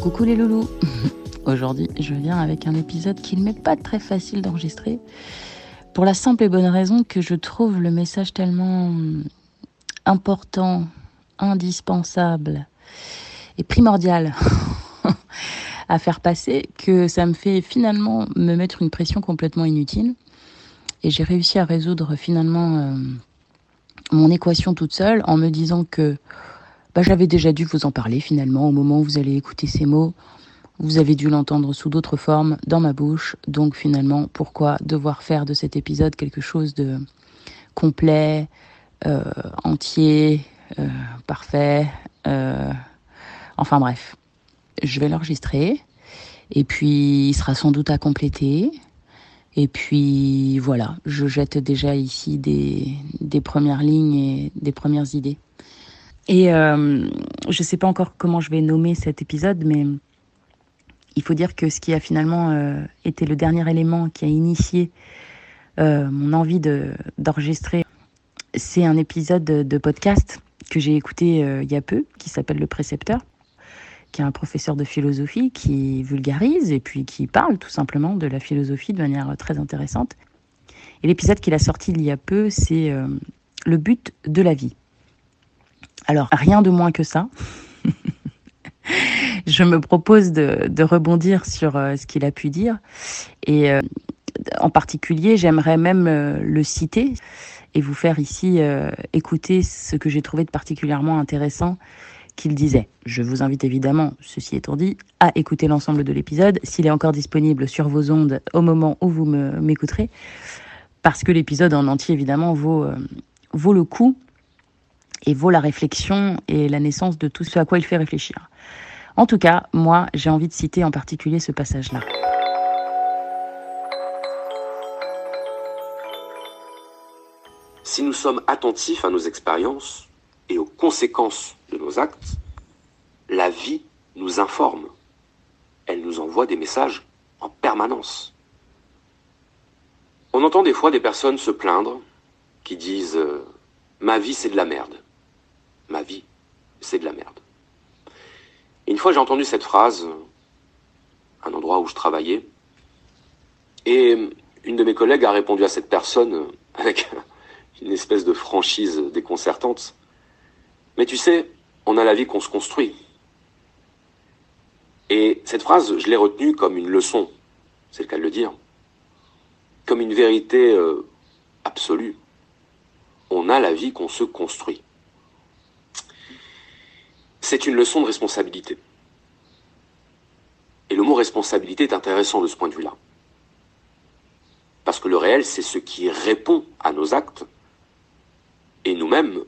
Coucou les loulous Aujourd'hui, je viens avec un épisode qui ne m'est pas très facile d'enregistrer. Pour la simple et bonne raison que je trouve le message tellement important, indispensable et primordial à faire passer que ça me fait finalement me mettre une pression complètement inutile. Et j'ai réussi à résoudre finalement euh, mon équation toute seule en me disant que bah, j'avais déjà dû vous en parler finalement au moment où vous allez écouter ces mots. Vous avez dû l'entendre sous d'autres formes dans ma bouche. Donc finalement, pourquoi devoir faire de cet épisode quelque chose de complet, euh, entier, euh, parfait euh, Enfin bref, je vais l'enregistrer. Et puis, il sera sans doute à compléter. Et puis, voilà, je jette déjà ici des, des premières lignes et des premières idées. Et euh, je ne sais pas encore comment je vais nommer cet épisode, mais il faut dire que ce qui a finalement euh, été le dernier élément qui a initié euh, mon envie de- d'enregistrer, c'est un épisode de, podcast que j'ai écouté euh, il y a peu, qui s'appelle Le Précepteur, qui est un professeur de philosophie qui vulgarise et puis qui parle tout simplement de la philosophie de manière très intéressante. Et l'épisode qu'il a sorti il y a peu, c'est Le but de la vie. Alors, rien de moins que ça. je me propose de, rebondir sur euh, ce qu'il a pu dire. Et euh, en particulier, j'aimerais même euh, le citer et vous faire ici écouter ce que j'ai trouvé de particulièrement intéressant qu'il disait. Je vous invite évidemment, ceci étant dit, à écouter l'ensemble de l'épisode, s'il est encore disponible sur vos ondes au moment où vous m'écouterez, parce que l'épisode en entier, évidemment, vaut le coup et vaut la réflexion et la naissance de tout ce à quoi il fait réfléchir. En tout cas, moi, j'ai envie de citer en particulier ce passage-là. Si nous sommes attentifs à nos expériences et aux conséquences de nos actes, la vie nous informe. Elle nous envoie des messages en permanence. On entend des fois des personnes se plaindre qui disent euh, Ma vie c'est de la merde. Ma vie c'est de la merde. Une fois j'ai entendu cette phrase à un endroit où je travaillais et une de mes collègues a répondu à cette personne avec une espèce de franchise déconcertante. Mais tu sais, on a la vie qu'on se construit. Et cette phrase, je l'ai retenue comme une leçon, c'est le cas de le dire, comme une vérité euh, absolue. On a la vie qu'on se construit. C'est une leçon de responsabilité. Et le mot responsabilité est intéressant de ce point de vue-là. Parce que le réel, c'est ce qui répond à nos actes, et nous-mêmes,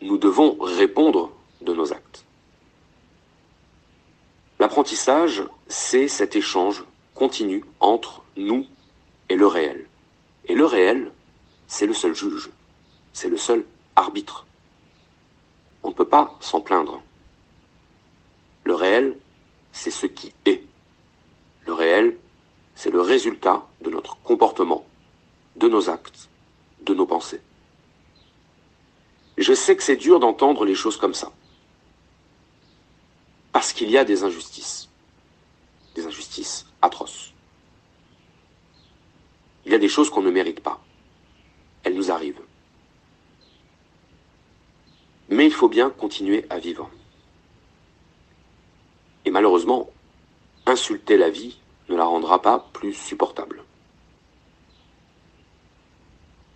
nous devons répondre de nos actes. L'apprentissage, c'est cet échange continu entre nous et le réel. Et le réel, c'est le seul juge, c'est le seul arbitre. On ne peut pas s'en plaindre. Le réel, c'est ce qui est. Le réel, c'est le résultat de notre comportement, de nos actes, de nos pensées. Je sais que c'est dur d'entendre les choses comme ça. Parce qu'il y a des injustices. Des injustices atroces. Il y a des choses qu'on ne mérite pas. Elles nous arrivent. Mais il faut bien continuer à vivre. Insulter la vie ne la rendra pas plus supportable.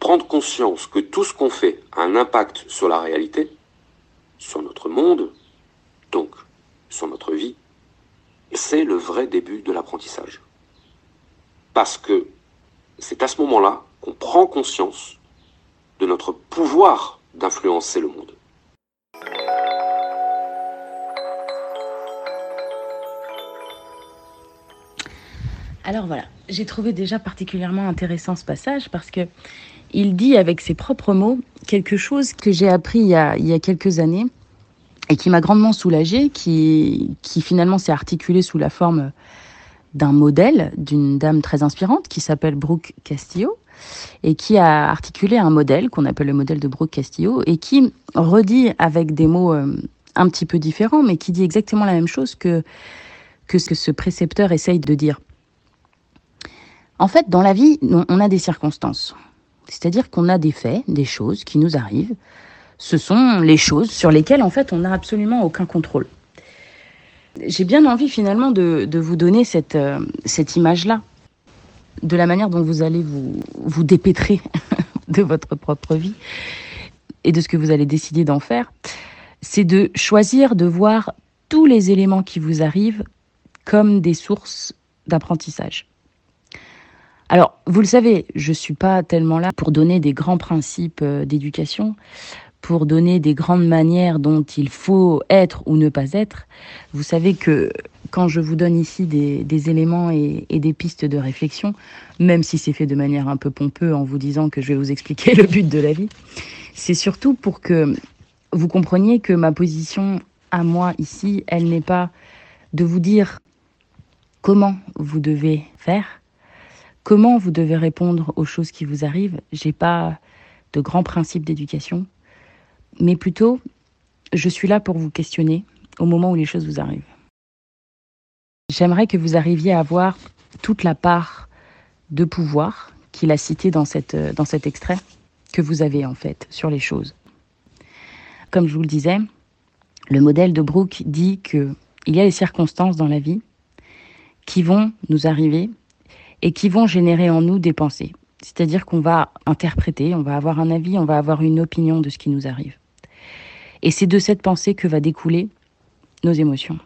Prendre conscience que tout ce qu'on fait a un impact sur la réalité, sur notre monde, donc sur notre vie, c'est le vrai début de l'apprentissage. Parce que c'est à ce moment-là qu'on prend conscience de notre pouvoir d'influencer le monde. Alors voilà, j'ai trouvé déjà particulièrement intéressant ce passage parce que il dit avec ses propres mots quelque chose que j'ai appris il y, a, quelques années et qui m'a grandement soulagée, qui, qui finalement s'est articulé sous la forme d'un modèle d'une dame très inspirante qui s'appelle Brooke Castillo et qui a articulé un modèle qu'on appelle le modèle de Brooke Castillo et qui redit avec des mots euh, un petit peu différents mais qui dit exactement la même chose que, que ce que ce précepteur essaye de dire. En fait, dans la vie, on a des circonstances. C'est-à-dire qu'on a des faits, des choses qui nous arrivent. Ce sont les choses sur lesquelles, en fait, on n'a absolument aucun contrôle. J'ai bien envie, finalement, de, vous donner cette, euh, cette image-là, de la manière dont vous allez vous dépêtrer de votre propre vie et de ce que vous allez décider d'en faire. C'est de choisir de voir tous les éléments qui vous arrivent comme des sources d'apprentissage. Alors, vous le savez, je suis pas tellement là pour donner des grands principes euh, d'éducation, pour donner des grandes manières dont il faut être ou ne pas être. Vous savez que quand je vous donne ici des, des éléments et, et, des pistes de réflexion, même si c'est fait de manière un peu pompeuse en vous disant que je vais vous expliquer le but de la vie, c'est surtout pour que vous compreniez que ma position à moi ici, elle n'est pas de vous dire comment vous devez faire, comment vous devez répondre aux choses qui vous arrivent. J'ai pas de grands principes d'éducation, mais plutôt, je suis là pour vous questionner au moment où les choses vous arrivent. J'aimerais que vous arriviez à voir toute la part de pouvoir qu'il a cité dans cet extrait que vous avez en fait sur les choses. Comme je vous le disais, le modèle de Brooke dit que il y a des circonstances dans la vie qui vont nous arriver et qui vont générer en nous des pensées. C'est-à-dire qu'on va interpréter, on va avoir un avis, on va avoir une opinion de ce qui nous arrive. Et c'est de cette pensée que va découler nos émotions,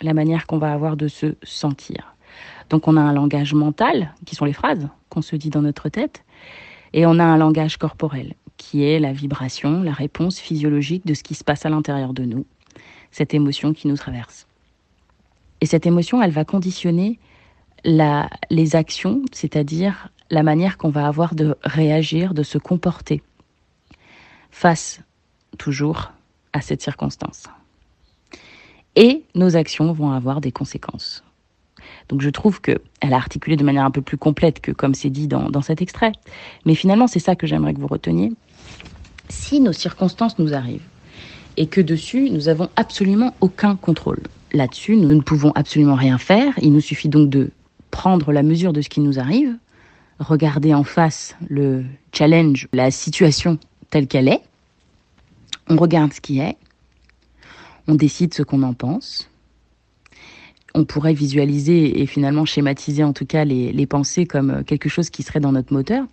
la manière qu'on va avoir de se sentir. Donc on a un langage mental, qui sont les phrases qu'on se dit dans notre tête, et on a un langage corporel, qui est la vibration, la réponse physiologique de ce qui se passe à l'intérieur de nous, cette émotion qui nous traverse. Et cette émotion, elle va conditionner les actions, c'est-à-dire la manière qu'on va avoir de réagir, de se comporter face toujours à cette circonstance. Et nos actions vont avoir des conséquences. Donc je trouve qu'elle a articulé de manière un peu plus complète que comme c'est dit dans, dans cet extrait. Mais finalement, c'est ça que j'aimerais que vous reteniez. Si nos circonstances nous arrivent et que dessus, nous avons absolument aucun contrôle. Là-dessus, nous ne pouvons absolument rien faire. Il nous suffit donc de prendre la mesure de ce qui nous arrive, regarder en face le challenge, la situation telle qu'elle est, on regarde ce qui est, on décide ce qu'on en pense, on pourrait visualiser et finalement schématiser en tout cas les, pensées comme quelque chose qui serait dans notre moteur.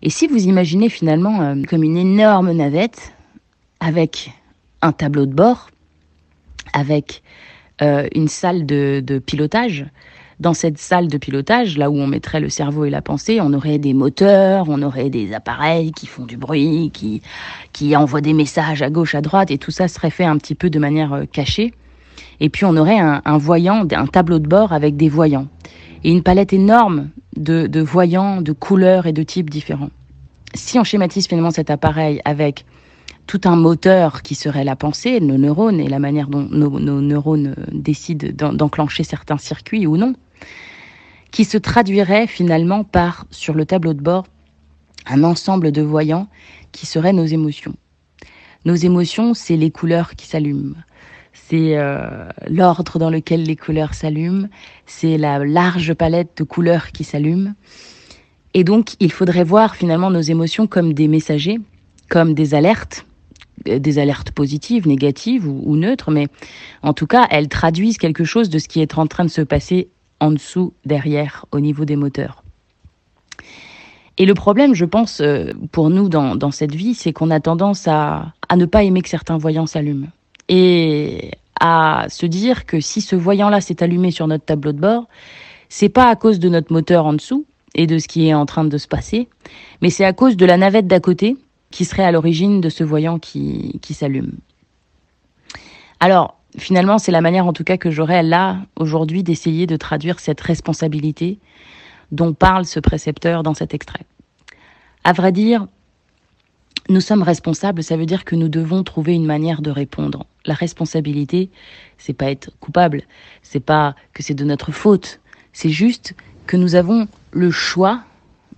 Et si vous imaginez finalement euh, comme une énorme navette avec un tableau de bord, avec euh, une salle de pilotage, dans cette salle de pilotage, là où on mettrait le cerveau et la pensée, on aurait des moteurs, on aurait des appareils qui font du bruit, qui, qui envoient des messages à gauche, à droite, et tout ça serait fait un petit peu de manière euh, cachée. Et puis on aurait un, voyant, un tableau de bord avec des voyants. Et une palette énorme de, de voyants, de couleurs et de types différents. Si on schématise finalement cet appareil avec tout un moteur qui serait la pensée, nos neurones et la manière dont nos, nos neurones décident d'enclencher certains circuits ou non, qui se traduirait finalement par, sur le tableau de bord, un ensemble de voyants qui seraient nos émotions. Nos émotions, c'est les couleurs qui s'allument. C'est euh, l'ordre dans lequel les couleurs s'allument. C'est la large palette de couleurs qui s'allument. Et donc, il faudrait voir finalement nos émotions comme des messagers, comme des alertes, des alertes positives, négatives ou neutres, mais en tout cas, elles traduisent quelque chose de ce qui est en train de se passer en dessous, derrière, au niveau des moteurs. Et le problème, je pense, euh, pour nous dans, cette vie, c'est qu'on a tendance à, à ne pas aimer que certains voyants s'allument. Et à se dire que si ce voyant-là s'est allumé sur notre tableau de bord, c'est pas à cause de notre moteur en dessous et de ce qui est en train de se passer, mais c'est à cause de la navette d'à côté qui serait à l'origine de ce voyant qui, qui s'allume. Alors, finalement, c'est la manière en tout cas que j'aurais là, aujourd'hui, d'essayer de traduire cette responsabilité dont parle ce précepteur dans cet extrait. À vrai dire, nous sommes responsables, ça veut dire que nous devons trouver une manière de répondre. La responsabilité, c'est pas être coupable, c'est pas que c'est de notre faute, c'est juste que nous avons le choix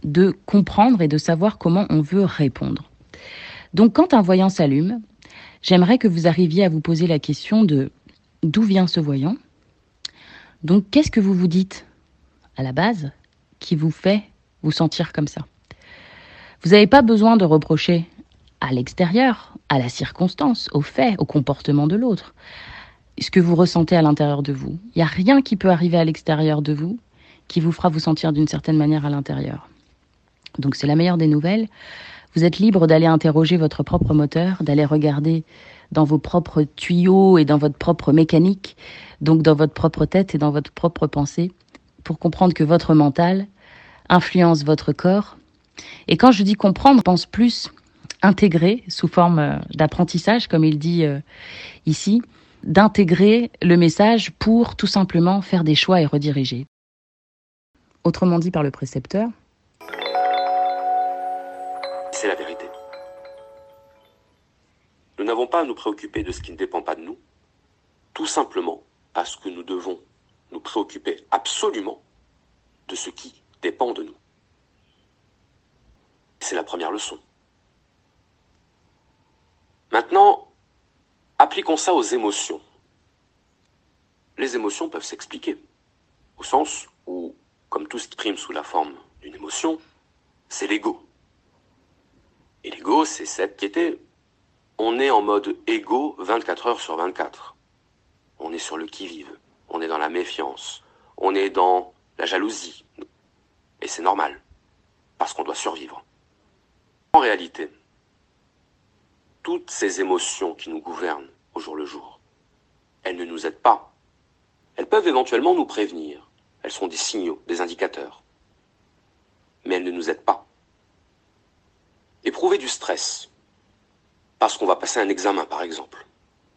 de comprendre et de savoir comment on veut répondre. Donc quand un voyant s'allume, j'aimerais que vous arriviez à vous poser la question de d'où vient ce voyant Donc qu'est-ce que vous vous dites à la base qui vous fait vous sentir comme ça? Vous n'avez pas besoin de reprocher à l'extérieur, à la circonstance, au fait, au comportement de l'autre. Ce que vous ressentez à l'intérieur de vous. Il n'y a rien qui peut arriver à l'extérieur de vous qui vous fera vous sentir d'une certaine manière à l'intérieur. Donc c'est la meilleure des nouvelles. Vous êtes libre d'aller interroger votre propre moteur, d'aller regarder dans vos propres tuyaux et dans votre propre mécanique, donc dans votre propre tête et dans votre propre pensée, pour comprendre que votre mental influence votre corps. Et quand je dis comprendre, pense plus intégrer sous forme euh, d'apprentissage, comme il dit euh, ici, d'intégrer le message pour tout simplement faire des choix et rediriger. Autrement dit par le précepteur. C'est la vérité. Nous n'avons pas à nous préoccuper de ce qui ne dépend pas de nous, tout simplement parce que nous devons nous préoccuper absolument de ce qui dépend de nous. C'est la première leçon. Maintenant, appliquons ça aux émotions. Les émotions peuvent s'expliquer, au sens où, comme tout ce qui prime sous la forme d'une émotion, c'est l'ego. Et l'ego, c'est cette était, on est en mode ego 24 heures sur 24. On est sur le qui-vive, on est dans la méfiance, on est dans la jalousie. Et c'est normal, parce qu'on doit survivre. En réalité, toutes ces émotions qui nous gouvernent au jour le jour, elles ne nous aident pas. Elles peuvent éventuellement nous prévenir. Elles sont des signaux, des indicateurs. Mais elles ne nous aident pas. Éprouver du stress, parce qu'on va passer un examen par exemple,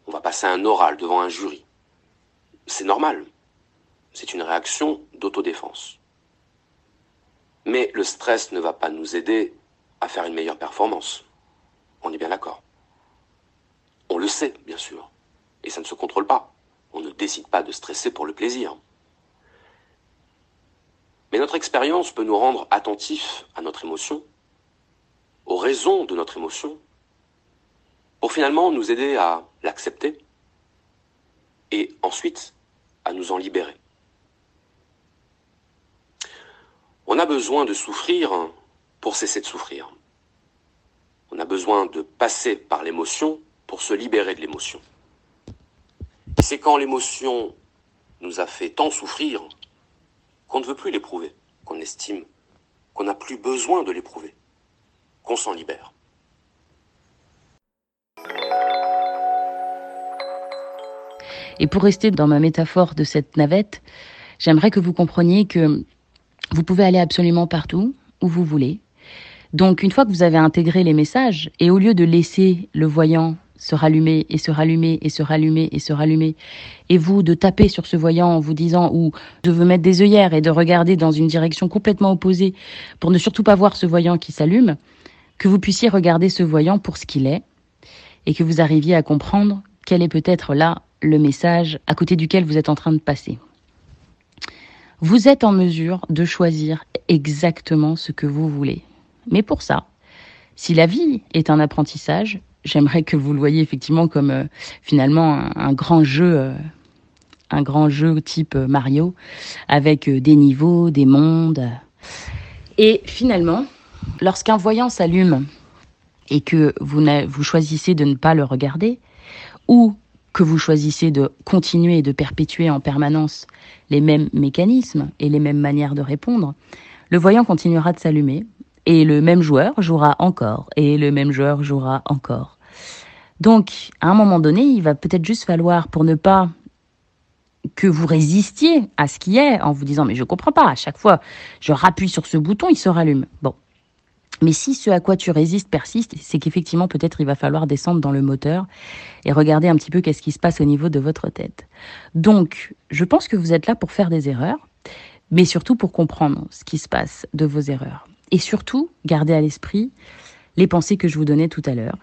on va passer un oral devant un jury, c'est normal. C'est une réaction d'autodéfense. Mais le stress ne va pas nous aider à faire une meilleure performance. On est bien d'accord. On le sait, bien sûr. Et ça ne se contrôle pas. On ne décide pas de stresser pour le plaisir. Mais notre expérience peut nous rendre attentifs à notre émotion, aux raisons de notre émotion, pour finalement nous aider à l'accepter et ensuite à nous en libérer. On a besoin de souffrir pour cesser de souffrir. On a besoin de passer par l'émotion pour se libérer de l'émotion. C'est quand l'émotion nous a fait tant souffrir qu'on ne veut plus l'éprouver, qu'on estime qu'on n'a plus besoin de l'éprouver, qu'on s'en libère. Et pour rester dans ma métaphore de cette navette, j'aimerais que vous compreniez que vous pouvez aller absolument partout où vous voulez. Donc une fois que vous avez intégré les messages, et au lieu de laisser le voyant se rallumer et se rallumer et se rallumer et se rallumer, et vous de taper sur ce voyant en vous disant ou de vous mettre des œillères et de regarder dans une direction complètement opposée pour ne surtout pas voir ce voyant qui s'allume, que vous puissiez regarder ce voyant pour ce qu'il est et que vous arriviez à comprendre quel est peut-être là le message à côté duquel vous êtes en train de passer. Vous êtes en mesure de choisir exactement ce que vous voulez. Mais pour ça, si la vie est un apprentissage, j'aimerais que vous le voyez effectivement comme euh, finalement un, grand jeu, euh, un grand jeu type Mario, avec euh, des niveaux, des mondes. Et finalement, lorsqu'un voyant s'allume et que vous, vous choisissez de ne pas le regarder, ou que vous choisissez de continuer et de perpétuer en permanence les mêmes mécanismes et les mêmes manières de répondre, le voyant continuera de s'allumer et le même joueur jouera encore et le même joueur jouera encore. Donc, à un moment donné, il va peut-être juste falloir, pour ne pas que vous résistiez à ce qui est, en vous disant mais je comprends pas, à chaque fois je rappuie sur ce bouton, il se rallume. Bon, mais si ce à quoi tu résistes persiste, c'est qu'effectivement, peut-être il va falloir descendre dans le moteur et regarder un petit peu qu'est-ce qui se passe au niveau de votre tête. Donc, je pense que vous êtes là pour faire des erreurs, mais surtout pour comprendre ce qui se passe de vos erreurs. Et surtout, gardez à l'esprit les pensées que je vous donnais tout à l'heure.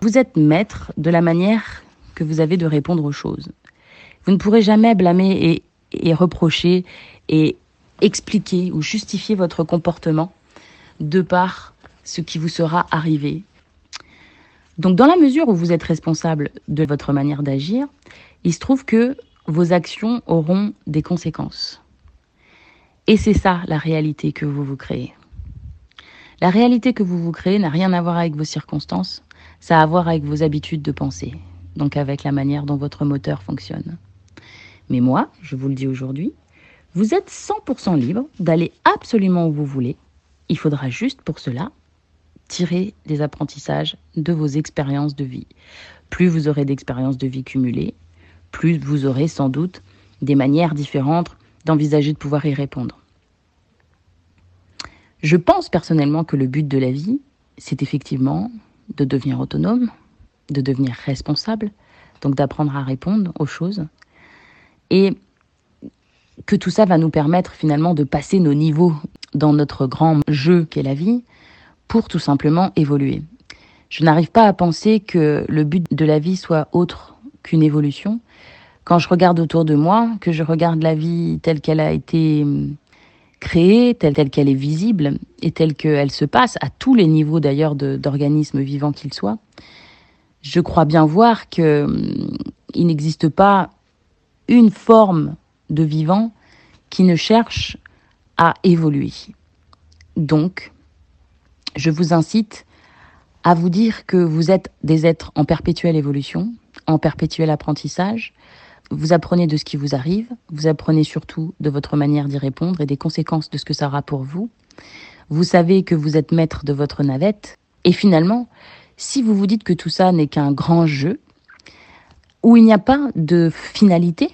Vous êtes maître de la manière que vous avez de répondre aux choses. Vous ne pourrez jamais blâmer et, et reprocher et expliquer ou justifier votre comportement de par ce qui vous sera arrivé. Donc dans la mesure où vous êtes responsable de votre manière d'agir, il se trouve que vos actions auront des conséquences. Et c'est ça la réalité que vous vous créez. La réalité que vous vous créez n'a rien à voir avec vos circonstances, ça a à voir avec vos habitudes de pensée, donc avec la manière dont votre moteur fonctionne. Mais moi, je vous le dis aujourd'hui, vous êtes 100% libre d'aller absolument où vous voulez. Il faudra juste pour cela tirer des apprentissages de vos expériences de vie. Plus vous aurez d'expériences de vie cumulées, plus vous aurez sans doute des manières différentes d'envisager de pouvoir y répondre. Je pense personnellement que le but de la vie, c'est effectivement de devenir autonome, de devenir responsable, donc d'apprendre à répondre aux choses, et que tout ça va nous permettre finalement de passer nos niveaux dans notre grand jeu qu'est la vie, pour tout simplement évoluer. Je n'arrive pas à penser que le but de la vie soit autre qu'une évolution. Quand je regarde autour de moi, que je regarde la vie telle qu'elle a été hum, créée, telle telle qu'elle est visible et telle qu'elle se passe à tous les niveaux d'ailleurs d'organismes vivants qu'ils soient, je crois bien voir que hum, il n'existe pas une forme de vivant qui ne cherche à évoluer. Donc, je vous incite à vous dire que vous êtes des êtres en perpétuelle évolution, en perpétuel apprentissage. Vous apprenez de ce qui vous arrive, vous apprenez surtout de votre manière d'y répondre et des conséquences de ce que ça aura pour vous. Vous savez que vous êtes maître de votre navette. Et finalement, si vous vous dites que tout ça n'est qu'un grand jeu, où il n'y a pas de finalité,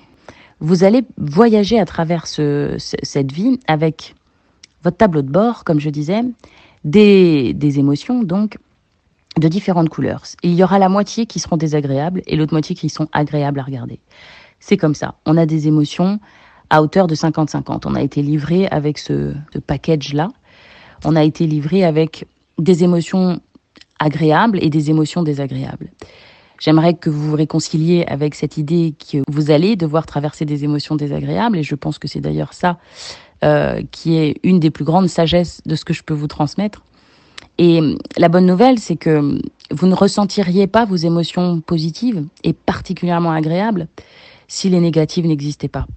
vous allez voyager à travers ce, cette vie avec votre tableau de bord, comme je disais, des, émotions, donc, de différentes couleurs. Il y aura la moitié qui seront désagréables et l'autre moitié qui sont agréables à regarder. C'est comme ça. On a des émotions à hauteur de 50-50. On a été livré avec ce, ce package-là. On a été livré avec des émotions agréables et des émotions désagréables. J'aimerais que vous vous réconciliez avec cette idée que vous allez devoir traverser des émotions désagréables, et je pense que c'est d'ailleurs ça euh, qui est une des plus grandes sagesses de ce que je peux vous transmettre. Et la bonne nouvelle, c'est que vous ne ressentiriez pas vos émotions positives et particulièrement agréables si les négatives n'existaient pas.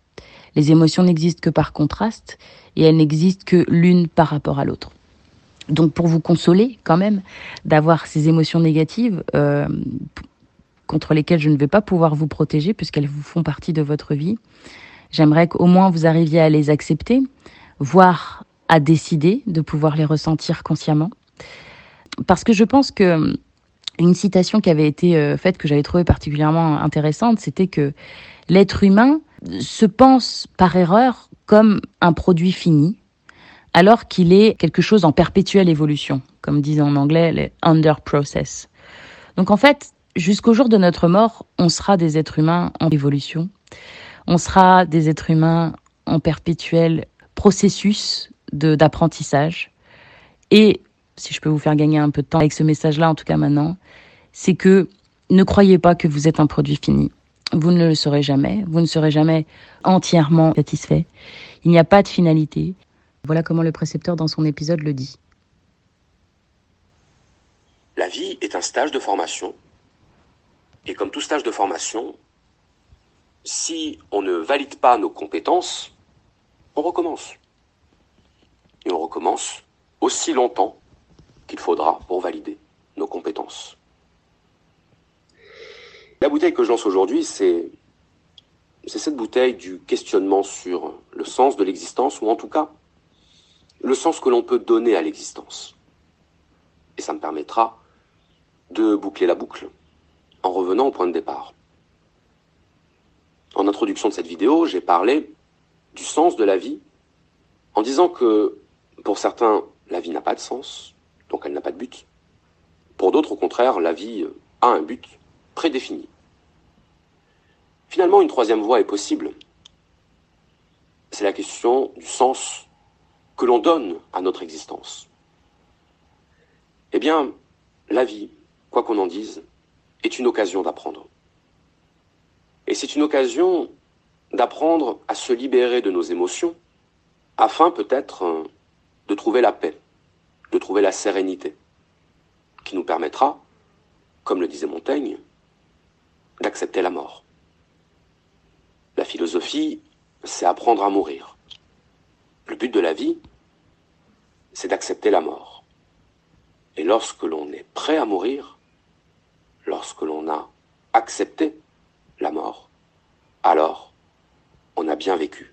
Les émotions n'existent que par contraste et elles n'existent que l'une par rapport à l'autre. Donc pour vous consoler quand même d'avoir ces émotions négatives euh, contre lesquelles je ne vais pas pouvoir vous protéger puisqu'elles vous font partie de votre vie, j'aimerais qu'au moins vous arriviez à les accepter, voire à décider de pouvoir les ressentir consciemment. Parce que je pense que une citation qui avait été euh, faite que j'avais trouvée particulièrement intéressante, c'était que l'être humain se pense par erreur comme un produit fini, alors qu'il est quelque chose en perpétuelle évolution, comme disent en anglais les under process. Donc en fait, jusqu'au jour de notre mort, on sera des êtres humains en évolution. On sera des êtres humains en perpétuel processus d'apprentissage. Et si je peux vous faire gagner un peu de temps avec ce message-là, en tout cas maintenant, c'est que ne croyez pas que vous êtes un produit fini. Vous ne le serez jamais. Vous ne serez jamais entièrement satisfait. Il n'y a pas de finalité. Voilà comment le précepteur dans son épisode le dit. La vie est un stage de formation. Et comme tout stage de formation, si on ne valide pas nos compétences, on recommence. Et on recommence aussi longtemps qu'il faudra pour valider nos compétences. La bouteille que je lance aujourd'hui, c'est cette bouteille du questionnement sur le sens de l'existence, ou en tout cas, le sens que l'on peut donner à l'existence. Et ça me permettra de boucler la boucle en revenant au point de départ. En introduction de cette vidéo, j'ai parlé du sens de la vie en disant que pour certains, la vie n'a pas de sens, donc elle n'a pas de but. Pour d'autres, au contraire, la vie a un but prédéfini. Finalement, une troisième voie est possible. C'est la question du sens que l'on donne à notre existence. Eh bien, la vie, quoi qu'on en dise, est une occasion d'apprendre. Et c'est une occasion d'apprendre à se libérer de nos émotions afin peut-être euh, de trouver la paix, de trouver la sérénité, qui nous permettra, comme le disait Montaigne, d'accepter la mort. La philosophie, c'est apprendre à mourir. Le but de la vie, c'est d'accepter la mort. Et lorsque l'on est prêt à mourir, lorsque l'on a accepté la mort, alors on a bien vécu.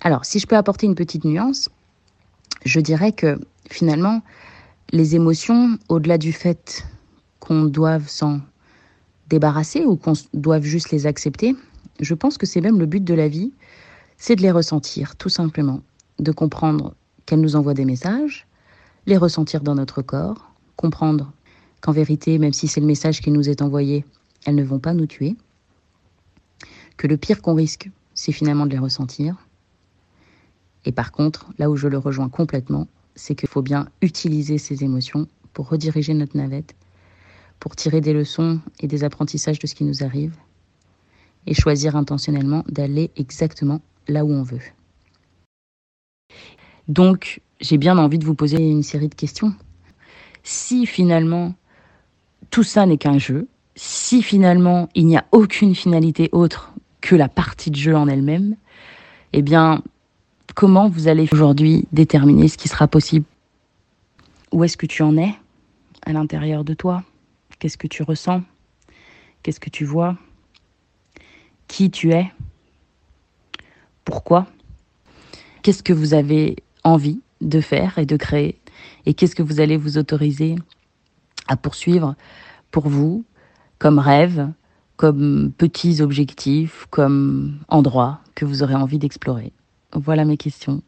Alors, si je peux apporter une petite nuance, je dirais que finalement, les émotions, au-delà du fait qu'on doive s'en débarrasser ou qu'on doive juste les accepter, je pense que c'est même le but de la vie, c'est de les ressentir, tout simplement, de comprendre qu'elles nous envoient des messages, les ressentir dans notre corps, comprendre qu'en vérité, même si c'est le message qui nous est envoyé, elles ne vont pas nous tuer, que le pire qu'on risque, c'est finalement de les ressentir. Et par contre, là où je le rejoins complètement, c'est qu'il faut bien utiliser ces émotions pour rediriger notre navette, pour tirer des leçons et des apprentissages de ce qui nous arrive, et choisir intentionnellement d'aller exactement là où on veut. Donc, j'ai bien envie de vous poser une série de questions. Si finalement tout ça n'est qu'un jeu, si finalement il n'y a aucune finalité autre que la partie de jeu en elle-même, eh bien, comment vous allez aujourd'hui déterminer ce qui sera possible? Où est-ce que tu en es à l'intérieur de toi? Qu'est-ce que tu ressens? Qu'est-ce que tu vois? Qui tu es? Pourquoi? Qu'est-ce que vous avez envie de faire et de créer? Et qu'est-ce que vous allez vous autoriser à poursuivre pour vous comme rêve, comme petits objectifs, comme endroits que vous aurez envie d'explorer Voilà mes questions.